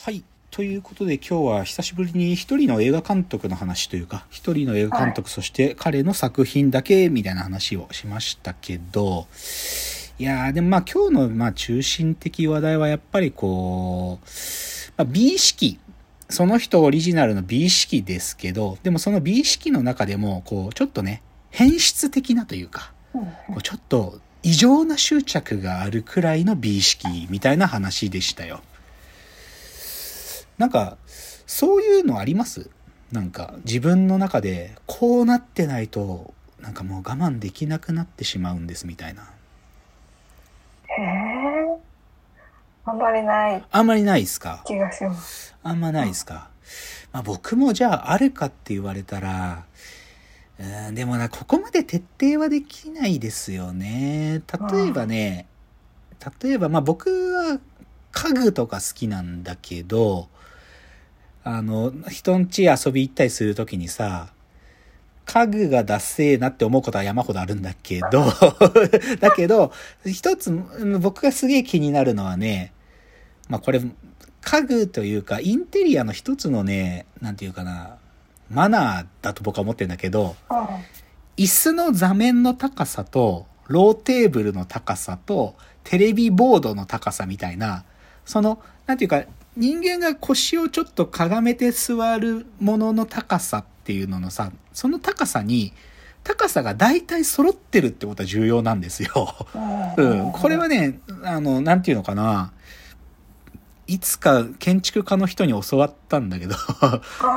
はい。ということで今日は久しぶりに一人の映画監督の話というか、一人の映画監督、そして彼の作品だけみたいな話をしましたけど、いやー、でもまあ今日のまあ中心的話題はやっぱりこう、まあ、美意識。その人オリジナルの美意識ですけど、でもその美意識の中でも、こう、ちょっとね、変質的なというか、こうちょっと異常な執着があるくらいの美意識みたいな話でしたよ。なんか、そういうのあります？なんか、自分の中で、こうなってないと、なんかもう我慢できなくなってしまうんですみたいな。へえ。あんまりないあんまりないですか？気がします。あんまないですか、まあ、僕もじゃああるかって言われたら、うん、でもな、ここまで徹底はできないですよね。例えばね、例えば、まあ僕は家具とか好きなんだけど、あの、人ん家遊び行ったりするときにさ、家具がダッセーなって思うことは山ほどあるんだけど、だけど、一つ、僕がすげえ気になるのはね、まあこれ、家具というか、インテリアの一つのね、なんていうかな、マナーだと僕は思ってるんだけど、椅子の座面の高さと、ローテーブルの高さと、テレビボードの高さみたいな、その、なんていうか、人間が腰をちょっとかがめて座るものの高さっていうののさ、その高さに、高さが大体揃ってるってことは重要なんですよ。うん。これはね、あの、なんていうのかな。いつか建築家の人に教わったんだけど、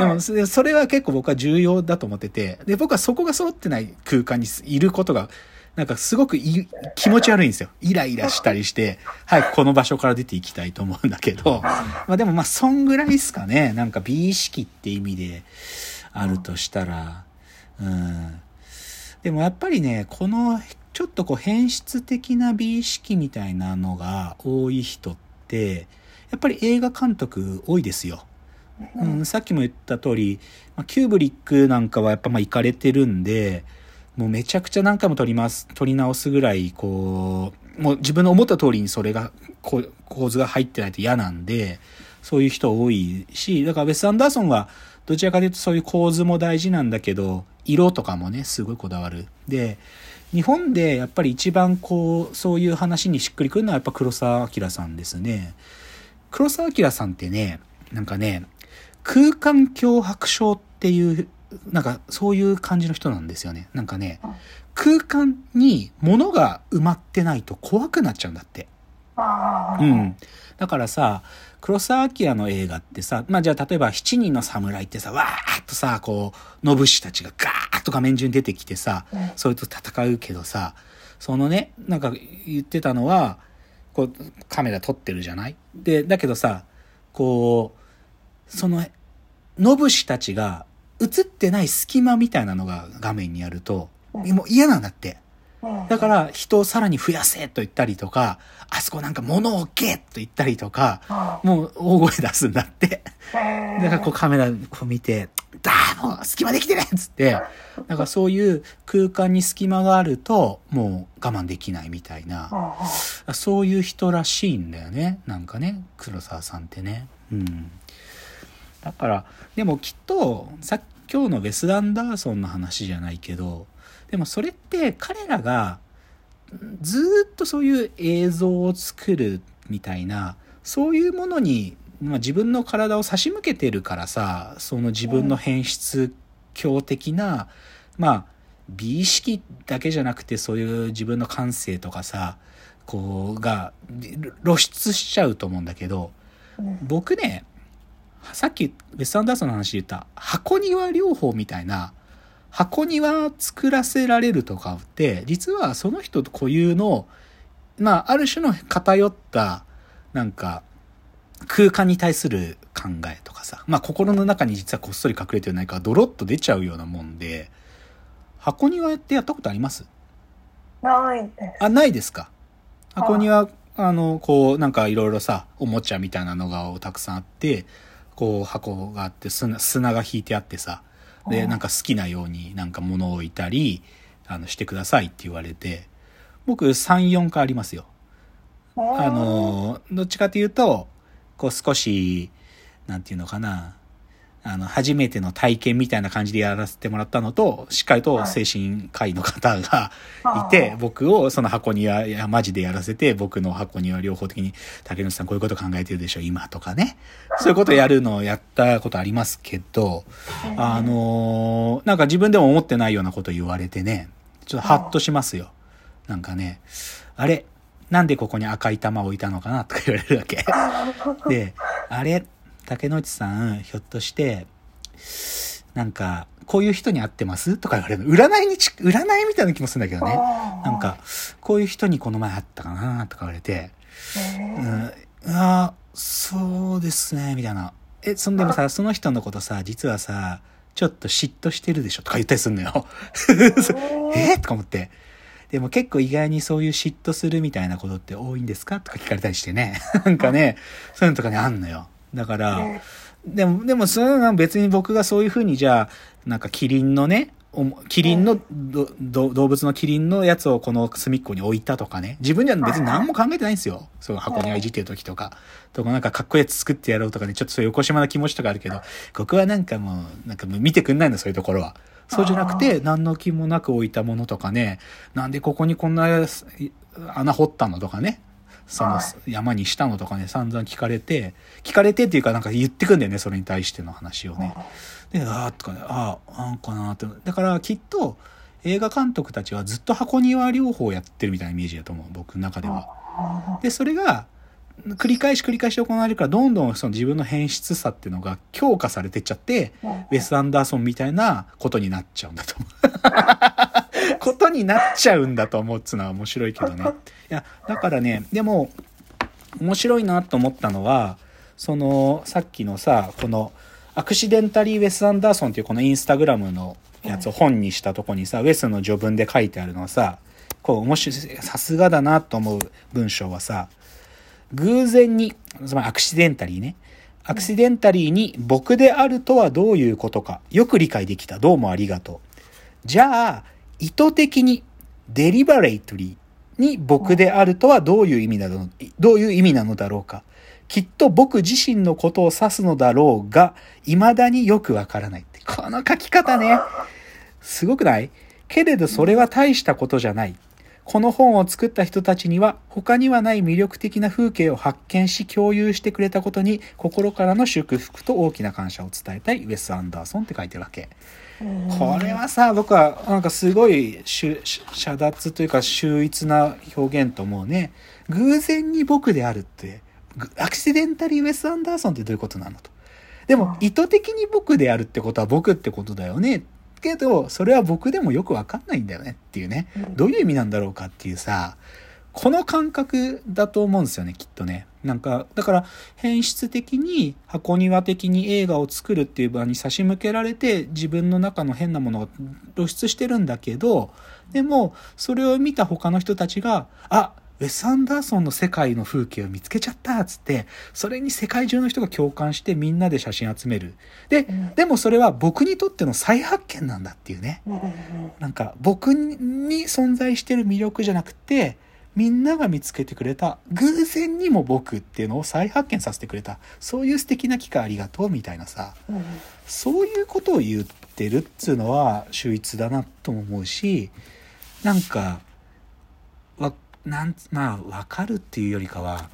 でもそれそれは結構僕は重要だと思ってて、で、僕はそこが揃ってない空間にいることが、なんかすごくい気持ち悪いんですよ。イライラしたりして、早くこの場所から出ていきたいと思うんだけど、まあでもまあそんぐらいですかね。なんか美意識って意味であるとしたら、うん。でもやっぱりね、このちょっとこう変質的な美意識みたいなのが多い人って、やっぱり映画監督多いですよ。うん、さっきも言った通り、まあ、キューブリックなんかはやっぱまあ行かれてるんで、もうめちゃくちゃ何回も撮ります、撮り直すぐらい、こう、もう自分の思った通りにそれが、構図が入ってないと嫌なんで、そういう人多いし、だからウェス・アンダーソンはどちらかというとそういう構図も大事なんだけど、色とかもね、すごいこだわる。で、日本でやっぱり一番こう、そういう話にしっくりくるのはやっぱ黒澤明さんですね。黒澤明さんってね、なんかね、空間脅迫症っていう、なんかそういう感じの人なんですよね。なんかね、空間に物が埋まってないと怖くなっちゃうんだって。うん。だからさ、黒澤明の映画ってさ、まあじゃあ例えば七人の侍ってさ、わーっとさ、こう、野武士たちがガーッと画面中に出てきてさ、それと戦うけどさ、そのね、なんか言ってたのは、こう、カメラ撮ってるじゃない？で、だけどさ、こう、その、野武士たちが映ってない隙間みたいなのが画面にあると、もう嫌なんだって。だから人をさらに増やせと言ったりとか、あそこなんか物を置けと言ったりとか、もう大声出すんだって。だからこうカメラこう見て、だーもう隙間できてねっつって、なんかそういう空間に隙間があると、もう我慢できないみたいな、そういう人らしいんだよね。なんかね、黒沢さんってね。うん。だから、でもきっと、さっき今日のウェス・アンダーソンの話じゃないけど、でもそれって彼らがずーっとそういう映像を作るみたいな、そういうものに、まあ、自分の体を差し向けてるからさ、その自分の変質狂的な、まあ、美意識だけじゃなくてそういう自分の感性とかさ、こう、が露出しちゃうと思うんだけど、僕ね、さっきウェス・アンダーソンの話で言った箱庭療法みたいな箱庭作らせられるとかって実はその人固有のまあある種の偏ったなんか空間に対する考えとかさまあ心の中に実はこっそり隠れてないからドロッと出ちゃうようなもんで箱庭ってやったことあります？ないです。あないですか？箱庭あのこうなんかいろいろさおもちゃみたいなのがたくさんあってこう箱があって砂砂が引いてあってさでなんか好きなようになんか物を置いたりあのしてくださいって言われて僕34回ありますよ。あのどっちかというとこう少しなんていうのかな、あの、初めての体験みたいな感じでやらせてもらったのと、しっかりと精神科医の方がいて、僕をその箱庭、いや、マジでやらせて、僕の箱庭両方的に、竹内さんこういうこと考えてるでしょ、今とかね。そういうことやるのをやったことありますけど、あのーなんか自分でも思ってないようなこと言われてね、ちょっとハッとしますよ。なんかね、あれなんでここに赤い玉置いたのかなとか言われるわけ。で、あれ竹之内さん、ひょっとして、なんか、こういう人に会ってます？とか言われるの。占いにち、占いみたいな気もするんだけどね。なんか、こういう人にこの前会ったかな？とか言われて、うん、あそうですね、みたいな。え、そんでもさ、その人のことさ、実はさ、ちょっと嫉妬してるでしょ？とか言ったりすんのよ。え？とか思って。でも結構意外にそういう嫉妬するみたいなことって多いんですか？とか聞かれたりしてね。なんかね、そういうのとかね、あんのよ。だから、でも、でもそういうのは別に僕がそういうふうにじゃあ、なんかキリンのね、キリンのどど動物のキリンのやつをこの隅っこに置いたとかね。自分じゃ別に何も考えてないんですよ。その箱にいじってる時とか。とかなんかかっこいいやつ作ってやろうとかね、ちょっとそういう横島な気持ちとかあるけど、僕はなんかもう、なんか見てくんないの、そういうところは。そうじゃなくて、何の気もなく置いたものとかね、なんでここにこんな穴掘ったのとかね。その山にしたのとかね、散々聞かれて、聞かれてっていうかなんか言ってくんだよね、それに対しての話をね。で、あーとかね、ああ、なんかなって。だからきっと映画監督たちはずっと箱庭療法をやってるみたいなイメージだと思う、僕の中では。で、それが、繰り返し繰り返し行われるから、どんどんその自分の変質さっていうのが強化されてっちゃって、ウェス・アンダーソンみたいなことになっちゃうんだと思う。ことになっちゃうんだと思うっつうのは面白いけどね。いや、だからね、でも、面白いなと思ったのは、その、さっきのさ、この、アクシデンタリー・ウェス・アンダーソンっていうこのインスタグラムのやつを本にしたとこにさ、ウェスの序文で書いてあるのはさ、こう、面白い、さすがだなと思う文章はさ、偶然に、つまりアクシデンタリーね。アクシデンタリーに僕であるとはどういうことか、よく理解できた。どうもありがとう。じゃあ、意図的に、デリバレイトリーに僕であるとはどういう意味なの、どういう意味なのだろうか。きっと僕自身のことを指すのだろうが、未だによくわからないって。この書き方ね。すごくない？けれどそれは大したことじゃない。この本を作った人たちには他にはない魅力的な風景を発見し共有してくれたことに心からの祝福と大きな感謝を伝えたいウェス・アンダーソンって書いてるわけ。これはさ、僕はなんかすごい遮奪というか秀逸な表現と思うね。偶然に僕であるって、ぐアクシデンタリー・ウェス・アンダーソンってどういうことなのと。でも意図的に僕であるってことは僕ってことだよね。けど、それは僕でもよくわかんないんだよねっていうね。どういう意味なんだろうかっていうさ、この感覚だと思うんですよね、きっとね。なんか、だから、変質的に、箱庭的に映画を作るっていう場に差し向けられて、自分の中の変なものが露出してるんだけど、でも、それを見た他の人たちが、あ、ウェス・アンダーソンの世界の風景を見つけちゃったっつって、それに世界中の人が共感してみんなで写真集める。で、でもそれは僕にとっての再発見なんだっていうね。なんか僕に存在してる魅力じゃなくて、みんなが見つけてくれた、偶然にも僕っていうのを再発見させてくれた、そういう素敵な機会ありがとうみたいなさ、そういうことを言ってるっつうのは秀逸だなとも思うし、なんか、わ、なん、まあ、わかるっていうよりかは、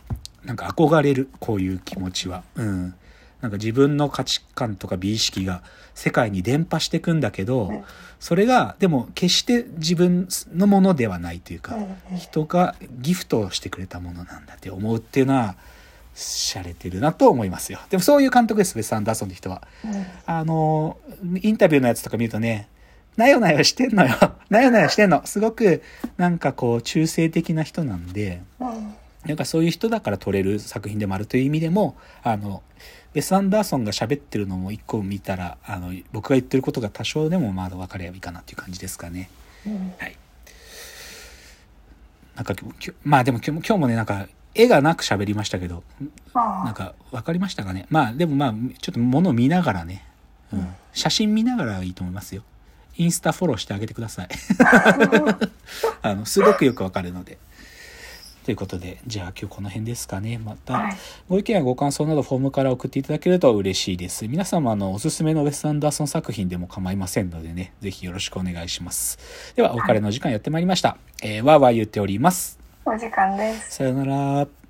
なんか憧れる、こういう気持ちは。うん。なんか自分の価値観とか美意識が世界に伝播していくんだけど、それが、でも決して自分のものではないというか、人がギフトをしてくれたものなんだって思うっていうのは、洒落てるなと思いますよ。でもそういう監督です、ウェス・アンダーソンって人は。あの、インタビューのやつとか見るとね、なよなよしてんのよ。なよなよしてんの。すごく、なんかこう、中性的な人なんで、なんかそういう人だから撮れる作品でもあるという意味でも、あの、ウェス・アンダーソンが喋ってるのも一個見たら、あの、僕が言ってることが多少でもまだ分かればいいかなっていう感じですかね。はい。なんか、まあでも今日今日もね、なんか、絵がなく喋りましたけど、なんか分かりましたかね。まあでもまあ、ちょっと物を見ながらね、うん、写真見ながらいいと思いますよ。インスタフォローしてあげてください。あの、すごくよくわかるので。ということで、じゃあ今日この辺ですかね。また、はい。ご意見やご感想などフォームから送っていただけると嬉しいです。皆様あのおすすめのウェス・アンダーソン作品でも構いませんのでね、ぜひよろしくお願いします。では、お別れの時間やってまいりました。えー、わーわー言っております。お時間です。さようなら。